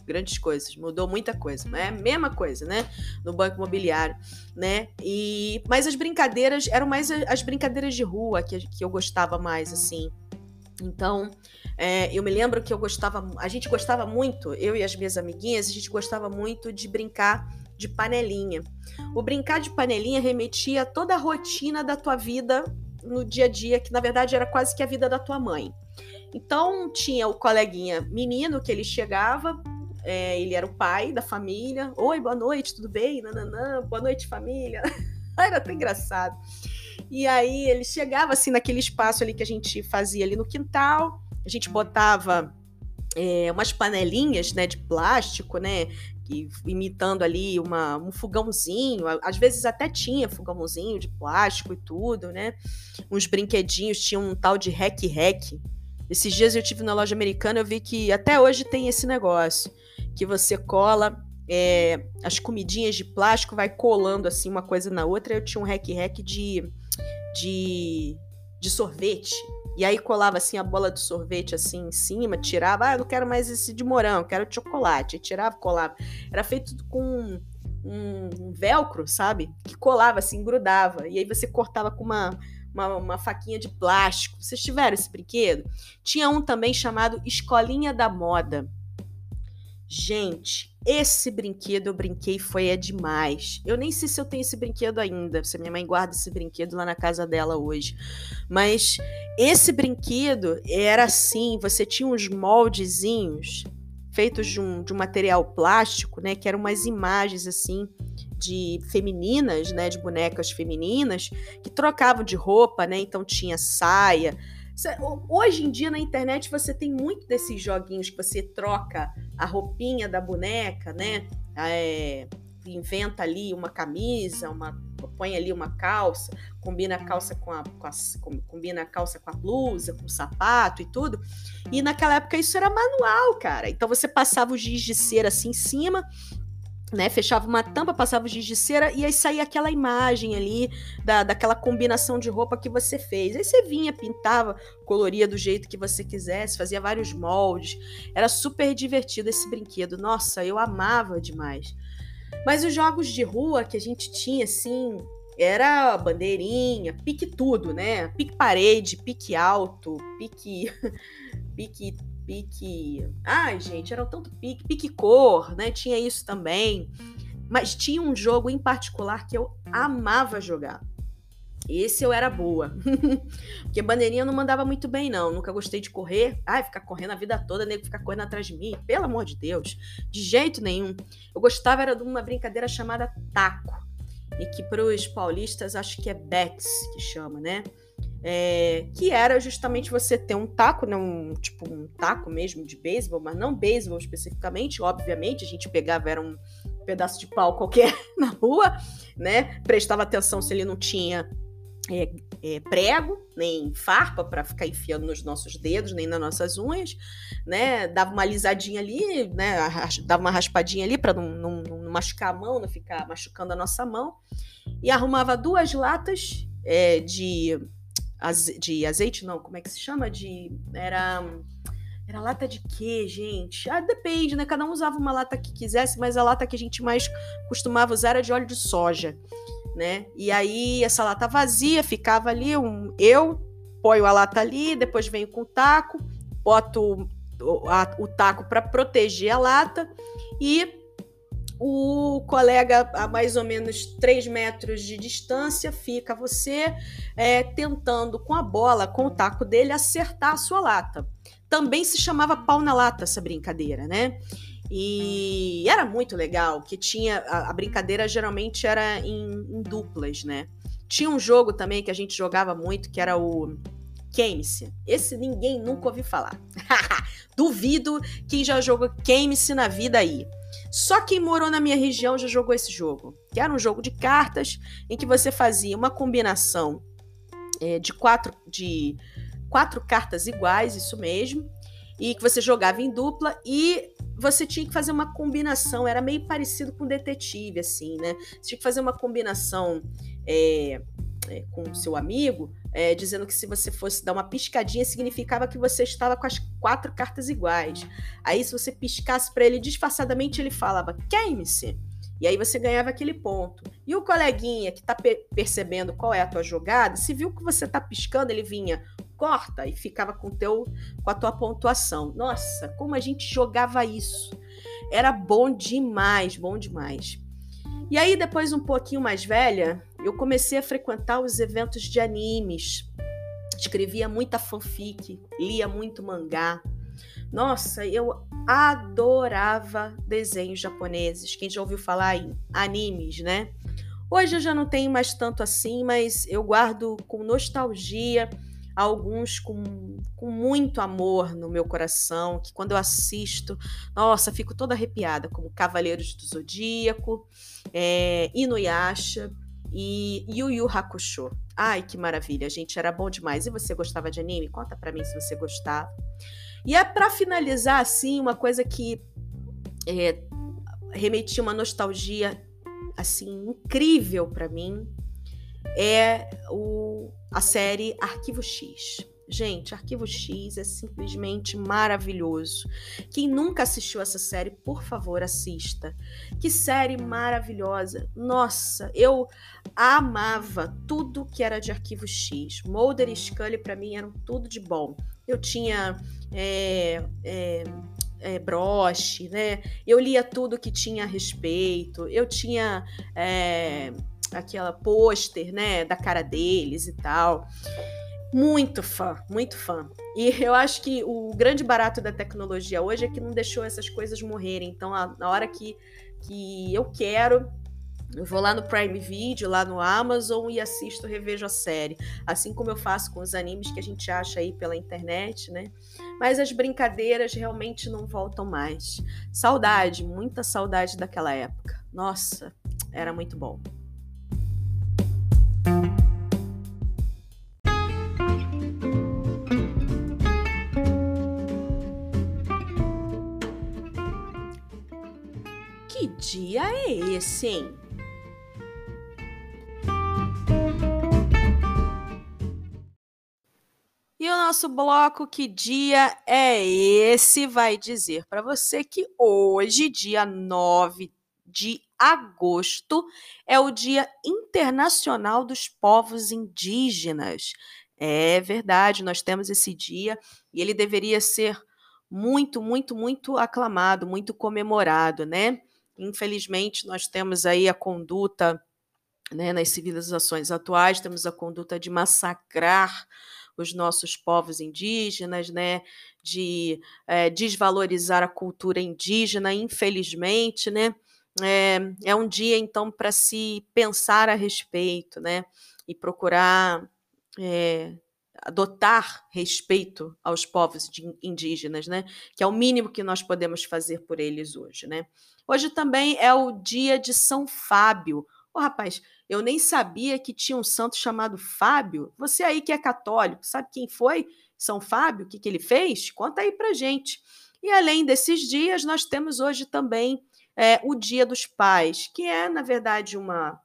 grandes coisas, mudou muita coisa, mas é a mesma coisa, né? No banco imobiliário, né? E mas as brincadeiras eram mais as brincadeiras de rua que, que eu gostava mais, assim. Então, é, eu me lembro que eu gostava, a gente gostava muito, eu e as minhas amiguinhas, a gente gostava muito de brincar de panelinha. O brincar de panelinha remetia a toda a rotina da tua vida no dia a dia, que na verdade era quase que a vida da tua mãe. Então tinha o coleguinha menino que ele chegava, é, ele era o pai da família. Oi, boa noite, tudo bem? Nananã, boa noite, família. [LAUGHS] era tão engraçado. E aí ele chegava assim naquele espaço ali que a gente fazia ali no quintal. A gente botava é, umas panelinhas né, de plástico, né? imitando ali uma, um fogãozinho, às vezes até tinha fogãozinho de plástico e tudo, né? Uns brinquedinhos, tinha um tal de rec-rec, esses dias eu tive na loja americana, eu vi que até hoje tem esse negócio, que você cola é, as comidinhas de plástico, vai colando assim uma coisa na outra. Eu tinha um rec-rec de, de, de sorvete. E aí colava assim a bola de sorvete assim em cima, tirava, ah, eu não quero mais esse de morango, quero chocolate. E tirava, colava. Era feito com um, um velcro, sabe? Que colava assim, grudava. E aí você cortava com uma uma, uma faquinha de plástico. Vocês tiveram esse brinquedo? Tinha um também chamado Escolinha da Moda. Gente, esse brinquedo eu brinquei foi é demais. Eu nem sei se eu tenho esse brinquedo ainda, se minha mãe guarda esse brinquedo lá na casa dela hoje. Mas esse brinquedo era assim, você tinha uns moldezinhos feitos de um, de um material plástico, né, que eram umas imagens assim de femininas, né, de bonecas femininas, que trocavam de roupa, né? Então tinha saia. Hoje em dia na internet você tem muito desses joguinhos que você troca a roupinha da boneca, né? É, inventa ali uma camisa, uma põe ali uma calça, combina a calça com a, com a, combina a calça com a blusa, com o sapato e tudo. E naquela época isso era manual, cara. Então você passava o giz de cera assim em cima, né, fechava uma tampa, passava o giz de cera e aí saía aquela imagem ali da, daquela combinação de roupa que você fez. Aí você vinha, pintava, coloria do jeito que você quisesse, fazia vários moldes. Era super divertido esse brinquedo. Nossa, eu amava demais. Mas os jogos de rua que a gente tinha, assim, era bandeirinha, pique tudo, né? Pique parede, pique alto, pique. [LAUGHS] pique pique. Ai, gente, era tanto pique, pique cor, né? Tinha isso também. Mas tinha um jogo em particular que eu amava jogar. Esse eu era boa. [LAUGHS] Porque bandeirinha não mandava muito bem, não. Nunca gostei de correr. Ai, ficar correndo a vida toda, nego ficar correndo atrás de mim. Pelo amor de Deus. De jeito nenhum. Eu gostava era de uma brincadeira chamada taco. E que para os paulistas acho que é bets que chama, né? É, que era justamente você ter um taco, né, um, tipo um taco mesmo de beisebol, mas não beisebol especificamente, obviamente, a gente pegava, era um pedaço de pau qualquer [LAUGHS] na rua, né, prestava atenção se ele não tinha é, é, prego, nem farpa para ficar enfiando nos nossos dedos, nem nas nossas unhas, né? Dava uma alisadinha ali, né? Dava uma raspadinha ali para não, não, não, machucar a mão, não ficar machucando a nossa mão. E arrumava duas latas é, de de azeite, não, como é que se chama? De. Era. Era lata de quê, gente? Ah, depende, né? Cada um usava uma lata que quisesse, mas a lata que a gente mais costumava usar era de óleo de soja, né? E aí essa lata vazia ficava ali, um, eu ponho a lata ali, depois venho com o taco, boto o, a, o taco para proteger a lata e o colega a mais ou menos 3 metros de distância fica você é, tentando com a bola, com o taco dele, acertar a sua lata. Também se chamava pau na lata essa brincadeira, né? E era muito legal, que tinha. A, a brincadeira geralmente era em, em, duplas, né? Tinha um jogo também que a gente jogava muito, que era o Keynes. Esse ninguém nunca ouviu falar. [LAUGHS] Duvido quem já jogou Keynes na vida aí. Só quem morou na minha região já jogou esse jogo, que era um jogo de cartas em que você fazia uma combinação é, de quatro de quatro cartas iguais, isso mesmo, e que você jogava em dupla e você tinha que fazer uma combinação, era meio parecido com detetive, assim, né? Você tinha que fazer uma combinação é, é, com seu amigo, é, dizendo que se você fosse dar uma piscadinha, significava que você estava com as quatro cartas iguais. Aí, se você piscasse para ele disfarçadamente, ele falava: queime-se. E aí você ganhava aquele ponto. E o coleguinha que está pe percebendo qual é a tua jogada, se viu que você está piscando, ele vinha, corta, e ficava com, teu, com a tua pontuação. Nossa, como a gente jogava isso. Era bom demais, bom demais. E aí, depois, um pouquinho mais velha, eu comecei a frequentar os eventos de animes. Escrevia muita fanfic, lia muito mangá. Nossa, eu adorava desenhos japoneses. Quem já ouviu falar em animes, né? Hoje eu já não tenho mais tanto assim, mas eu guardo com nostalgia alguns com, com muito amor no meu coração, que quando eu assisto, nossa, fico toda arrepiada, como Cavaleiros do Zodíaco, é, Inuyasha e Yu Yu Hakusho. Ai, que maravilha, gente, era bom demais. E você gostava de anime? Conta para mim se você gostava. E é para finalizar, assim, uma coisa que é, remetia uma nostalgia, assim, incrível para mim, é o, a série Arquivo X. Gente, Arquivo X é simplesmente maravilhoso. Quem nunca assistiu essa série, por favor, assista. Que série maravilhosa. Nossa, eu amava tudo que era de Arquivo X. Mulder e Scully, para mim, eram tudo de bom. Eu tinha. É, é, é, broche, né? Eu lia tudo que tinha a respeito. Eu tinha é, aquela pôster, né, da cara deles e tal. Muito fã, muito fã. E eu acho que o grande barato da tecnologia hoje é que não deixou essas coisas morrerem. Então, na hora que, que eu quero, eu vou lá no Prime Video, lá no Amazon e assisto, revejo a série. Assim como eu faço com os animes que a gente acha aí pela internet, né? Mas as brincadeiras realmente não voltam mais. Saudade, muita saudade daquela época. Nossa, era muito bom. Dia é esse, hein? E o nosso bloco Que Dia é Esse vai dizer para você que hoje, dia 9 de agosto, é o Dia Internacional dos Povos Indígenas. É verdade, nós temos esse dia e ele deveria ser muito, muito, muito aclamado, muito comemorado, né? Infelizmente, nós temos aí a conduta, né, nas civilizações atuais, temos a conduta de massacrar os nossos povos indígenas, né, de é, desvalorizar a cultura indígena, infelizmente, né? É, é um dia, então, para se pensar a respeito, né? E procurar é, adotar respeito aos povos indígenas, né? Que é o mínimo que nós podemos fazer por eles hoje, né? Hoje também é o dia de São Fábio. Oh, rapaz, eu nem sabia que tinha um santo chamado Fábio. Você aí que é católico, sabe quem foi São Fábio? O que, que ele fez? Conta aí pra gente. E além desses dias, nós temos hoje também é, o Dia dos Pais, que é, na verdade, uma,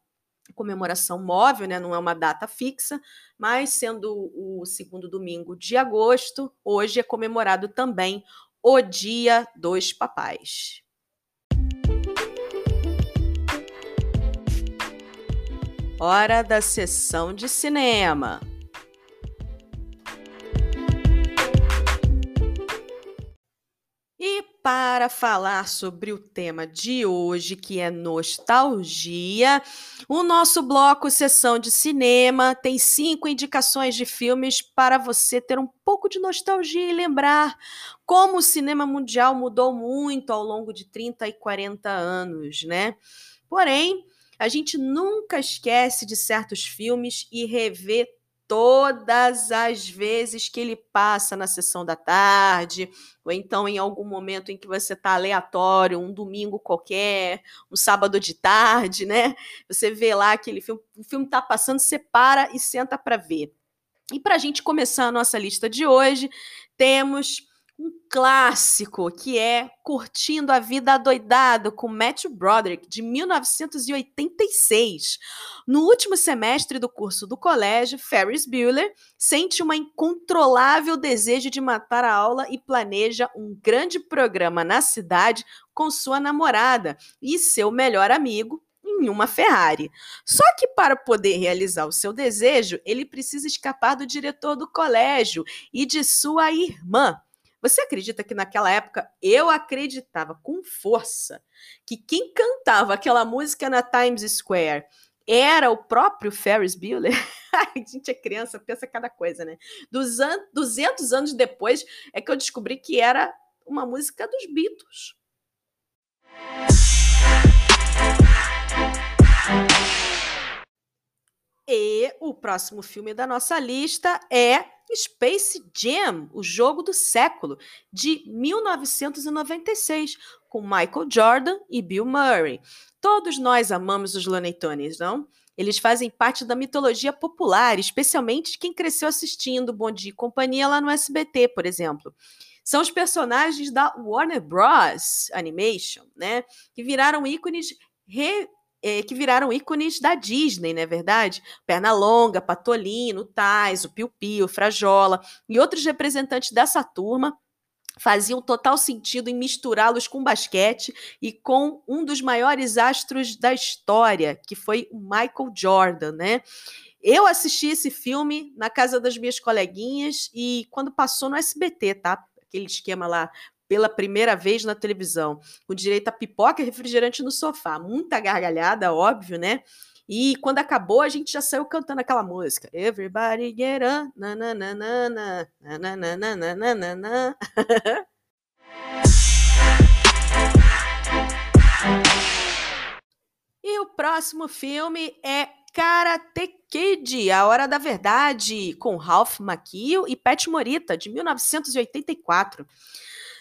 comemoração móvel, né? Não é uma data fixa, mas sendo o segundo domingo de agosto, hoje é comemorado também o Dia dos Papais. Hora da sessão de cinema. E para falar sobre o tema de hoje, que é nostalgia, o nosso bloco Sessão de Cinema tem cinco indicações de filmes para você ter um pouco de nostalgia e lembrar como o cinema mundial mudou muito ao longo de 30 e 40 anos, né? Porém, a gente nunca esquece de certos filmes e revê todas as vezes que ele passa na sessão da tarde, ou então em algum momento em que você está aleatório, um domingo qualquer, um sábado de tarde, né? Você vê lá aquele filme, o filme está passando, você para e senta para ver. E para a gente começar a nossa lista de hoje, temos clássico que é Curtindo a Vida Adoidado com Matthew Broderick, de 1986. No último semestre do curso do colégio, Ferris Bueller sente uma incontrolável desejo de matar a aula e planeja um grande programa na cidade com sua namorada e seu melhor amigo, em uma Ferrari. Só que para poder realizar o seu desejo, ele precisa escapar do diretor do colégio e de sua irmã, você acredita que naquela época eu acreditava com força que quem cantava aquela música na Times Square era o próprio Ferris Bueller? [LAUGHS] a gente é criança, pensa cada coisa, né? Dos an 200 anos depois é que eu descobri que era uma música dos Beatles. E o próximo filme da nossa lista é Space Jam, o jogo do século, de 1996, com Michael Jordan e Bill Murray. Todos nós amamos os Looney Tunes, não? Eles fazem parte da mitologia popular, especialmente quem cresceu assistindo Bom Dia e Companhia lá no SBT, por exemplo. São os personagens da Warner Bros. Animation, né? Que viraram ícones re é, que viraram ícones da Disney, não é verdade? Pernalonga, Patolino, Tais, o Piu Piu, Frajola e outros representantes dessa turma faziam total sentido em misturá-los com basquete e com um dos maiores astros da história, que foi o Michael Jordan, né? Eu assisti esse filme na casa das minhas coleguinhas e quando passou no SBT, tá? Aquele esquema lá pela primeira vez na televisão, com direito a pipoca e refrigerante no sofá. Muita gargalhada, óbvio, né? E quando acabou, a gente já saiu cantando aquela música. Everybody get up, na na E o próximo filme é Karate Kid, A Hora da Verdade, com Ralph Macchio e Pat Morita, de 1984.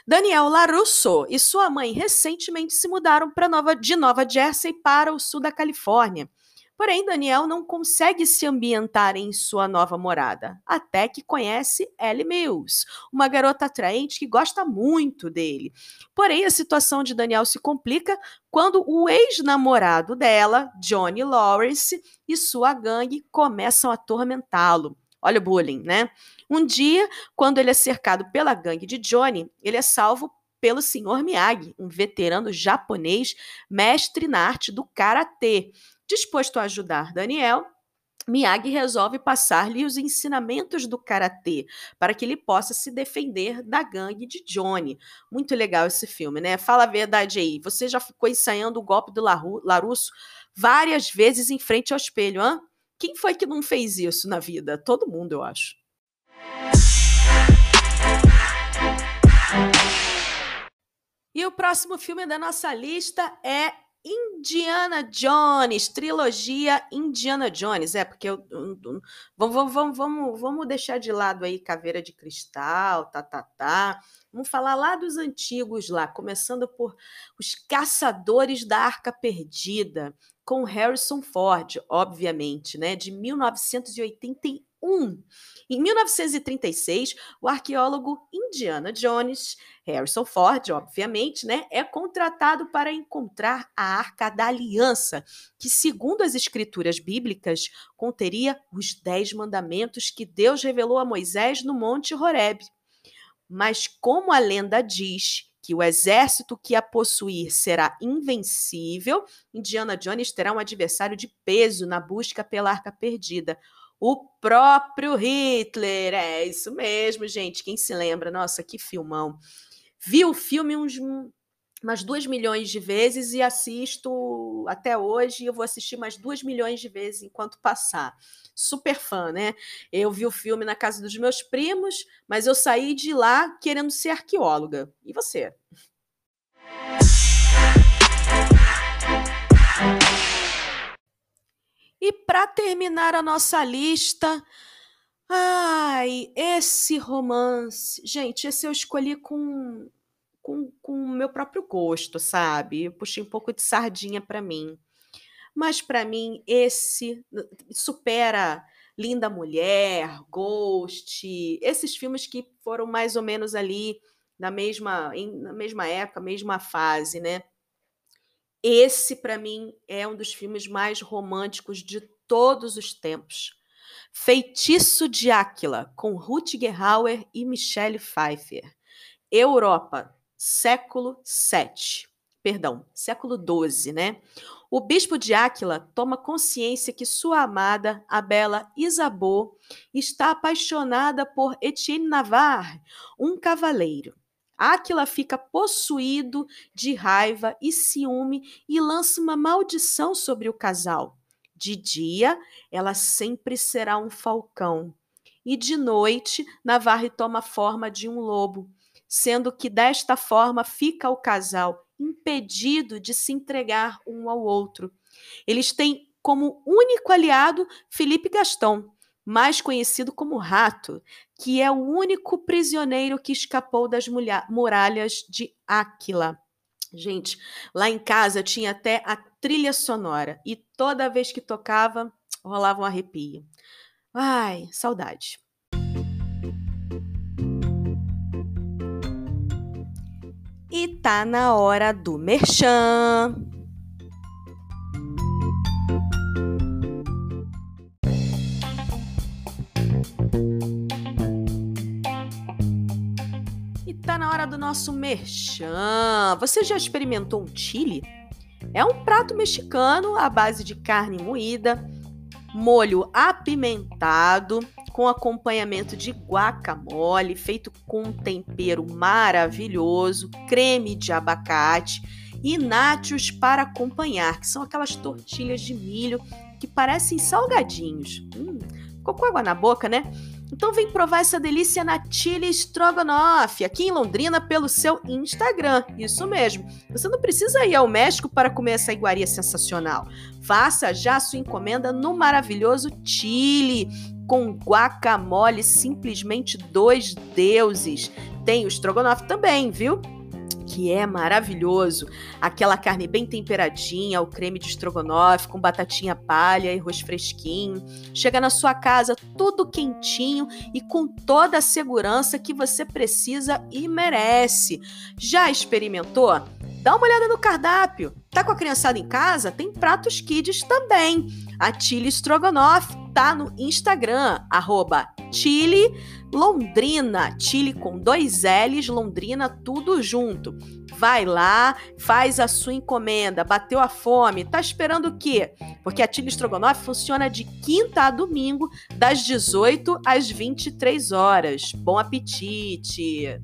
Daniel LaRusso e sua mãe recentemente se mudaram Nova, de Nova Jersey para o sul da Califórnia. Porém, Daniel não consegue se ambientar em sua nova morada, até que conhece Ellie Mills, uma garota atraente que gosta muito dele. Porém, a situação de Daniel se complica quando o ex-namorado dela, Johnny Lawrence, e sua gangue começam a atormentá-lo. Olha o bullying, né? Um dia, quando ele é cercado pela gangue de Johnny, ele é salvo pelo Sr. Miyagi, um veterano japonês, mestre na arte do karatê. Disposto a ajudar Daniel, Miyagi resolve passar-lhe os ensinamentos do karatê para que ele possa se defender da gangue de Johnny. Muito legal esse filme, né? Fala a verdade aí. Você já ficou ensaiando o golpe do Larusso várias vezes em frente ao espelho, hã? Quem foi que não fez isso na vida? Todo mundo, eu acho. E o próximo filme da nossa lista é Indiana Jones, trilogia Indiana Jones. É, porque eu, vamos, vamos, vamos, vamos deixar de lado aí Caveira de Cristal, tá, tá, tá. Vamos falar lá dos antigos lá, começando por Os Caçadores da Arca Perdida, com Harrison Ford, obviamente, né, de 1981. 1. Em 1936, o arqueólogo Indiana Jones, Harrison Ford, obviamente, né, é contratado para encontrar a Arca da Aliança, que, segundo as escrituras bíblicas, conteria os Dez Mandamentos que Deus revelou a Moisés no Monte Horeb. Mas, como a lenda diz que o exército que a possuir será invencível, Indiana Jones terá um adversário de peso na busca pela arca perdida. O próprio Hitler. É isso mesmo, gente. Quem se lembra? Nossa, que filmão. Vi o filme uns umas duas milhões de vezes e assisto até hoje. Eu vou assistir mais duas milhões de vezes enquanto passar. Super fã, né? Eu vi o filme na casa dos meus primos, mas eu saí de lá querendo ser arqueóloga. E você? E para terminar a nossa lista, ai, esse romance, gente, esse eu escolhi com com, com o meu próprio gosto, sabe? Eu puxei um pouco de sardinha para mim. Mas para mim esse supera Linda Mulher, Ghost, esses filmes que foram mais ou menos ali na mesma, em, na mesma época, mesma fase, né? Esse para mim é um dos filmes mais românticos de todos os tempos. Feitiço de Áquila, com Ruth Hauer e Michelle Pfeiffer. Europa, século VII, perdão, século XII, né? O bispo de Áquila toma consciência que sua amada, a bela Isabeau, está apaixonada por Etienne Navarre, um cavaleiro. Áquila fica possuído de raiva e ciúme e lança uma maldição sobre o casal. De dia, ela sempre será um falcão, e de noite, Navarre toma forma de um lobo sendo que desta forma fica o casal impedido de se entregar um ao outro. Eles têm como único aliado Felipe Gaston, mais conhecido como Rato, que é o único prisioneiro que escapou das muralhas de Áquila. Gente, lá em casa tinha até a trilha sonora e toda vez que tocava, rolava um arrepio. Ai, saudade. E tá na hora do merchan. Tá na hora do nosso merchan. Você já experimentou um chili? É um prato mexicano à base de carne moída, molho apimentado, com acompanhamento de guacamole, feito com um tempero maravilhoso, creme de abacate e nachos para acompanhar, que são aquelas tortilhas de milho que parecem salgadinhos. Hum, ficou com água na boca, né? Então vem provar essa delícia na Chile Strogonoff, aqui em Londrina, pelo seu Instagram. Isso mesmo. Você não precisa ir ao México para comer essa iguaria sensacional. Faça já sua encomenda no maravilhoso Chile com guacamole, simplesmente dois deuses. Tem o estrogonofe também, viu? Que é maravilhoso. Aquela carne bem temperadinha, o creme de estrogonofe com batatinha palha e arroz fresquinho. Chega na sua casa tudo quentinho e com toda a segurança que você precisa e merece. Já experimentou? Dá uma olhada no cardápio. Tá com a criançada em casa? Tem pratos kids também. A Chile Strogonoff tá no Instagram, arroba Londrina, Chile com dois L's, Londrina, tudo junto. Vai lá, faz a sua encomenda, bateu a fome, tá esperando o quê? Porque a Chile Strogonoff funciona de quinta a domingo, das 18 às 23 horas. Bom apetite!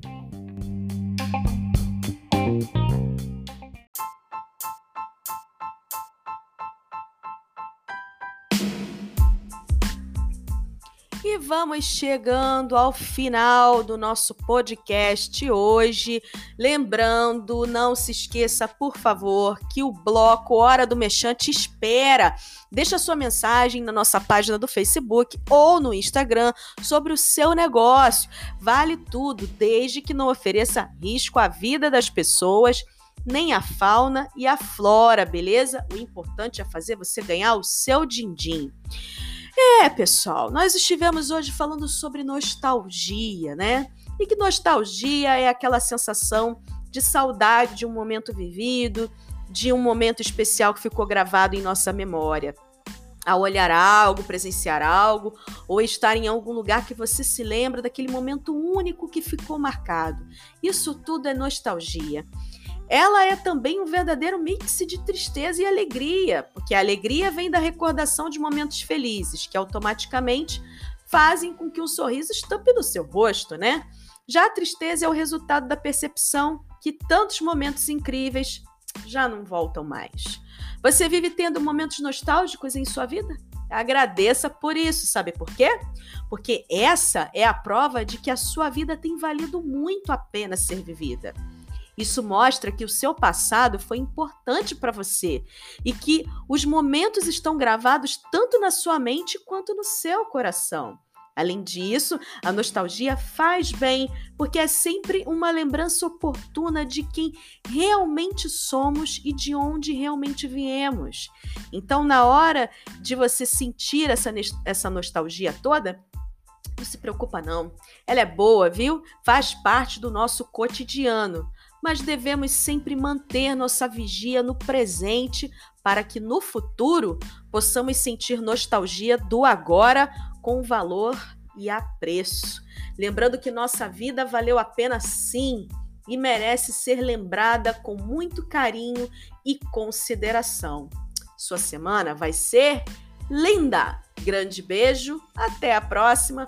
Vamos chegando ao final do nosso podcast hoje. Lembrando, não se esqueça, por favor, que o bloco Hora do Mexante espera. Deixa sua mensagem na nossa página do Facebook ou no Instagram sobre o seu negócio. Vale tudo, desde que não ofereça risco à vida das pessoas nem a fauna e a flora, beleza? O importante é fazer você ganhar o seu din-din. É, pessoal, nós estivemos hoje falando sobre nostalgia, né? E que nostalgia é aquela sensação de saudade de um momento vivido, de um momento especial que ficou gravado em nossa memória. Ao olhar algo, presenciar algo, ou estar em algum lugar que você se lembra daquele momento único que ficou marcado. Isso tudo é nostalgia ela é também um verdadeiro mix de tristeza e alegria, porque a alegria vem da recordação de momentos felizes, que automaticamente fazem com que um sorriso estampe no seu rosto, né? Já a tristeza é o resultado da percepção que tantos momentos incríveis já não voltam mais. Você vive tendo momentos nostálgicos em sua vida? Agradeça por isso, sabe por quê? Porque essa é a prova de que a sua vida tem valido muito a pena ser vivida. Isso mostra que o seu passado foi importante para você e que os momentos estão gravados tanto na sua mente quanto no seu coração. Além disso, a nostalgia faz bem, porque é sempre uma lembrança oportuna de quem realmente somos e de onde realmente viemos. Então, na hora de você sentir essa, essa nostalgia toda, não se preocupa não. Ela é boa, viu? Faz parte do nosso cotidiano mas devemos sempre manter nossa vigia no presente para que no futuro possamos sentir nostalgia do agora com valor e apreço. Lembrando que nossa vida valeu a pena sim e merece ser lembrada com muito carinho e consideração. Sua semana vai ser linda! Grande beijo, até a próxima.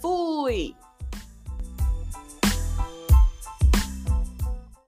Fui!